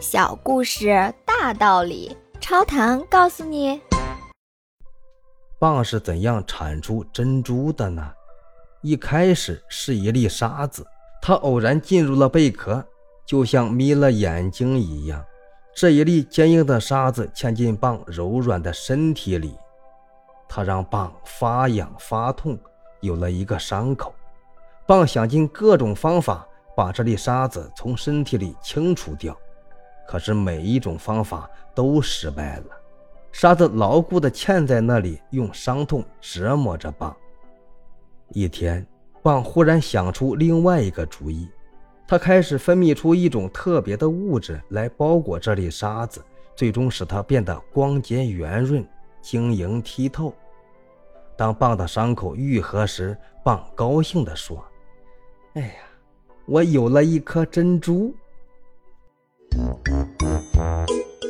小故事大道理，超糖告诉你：蚌是怎样产出珍珠的呢？一开始是一粒沙子，它偶然进入了贝壳，就像眯了眼睛一样。这一粒坚硬的沙子嵌进蚌柔软的身体里，它让蚌发痒发痛，有了一个伤口。蚌想尽各种方法把这粒沙子从身体里清除掉。可是每一种方法都失败了，沙子牢固地嵌在那里，用伤痛折磨着蚌。一天，蚌忽然想出另外一个主意，它开始分泌出一种特别的物质来包裹这粒沙子，最终使它变得光洁圆润、晶莹剔透。当蚌的伤口愈合时，蚌高兴地说：“哎呀，我有了一颗珍珠。”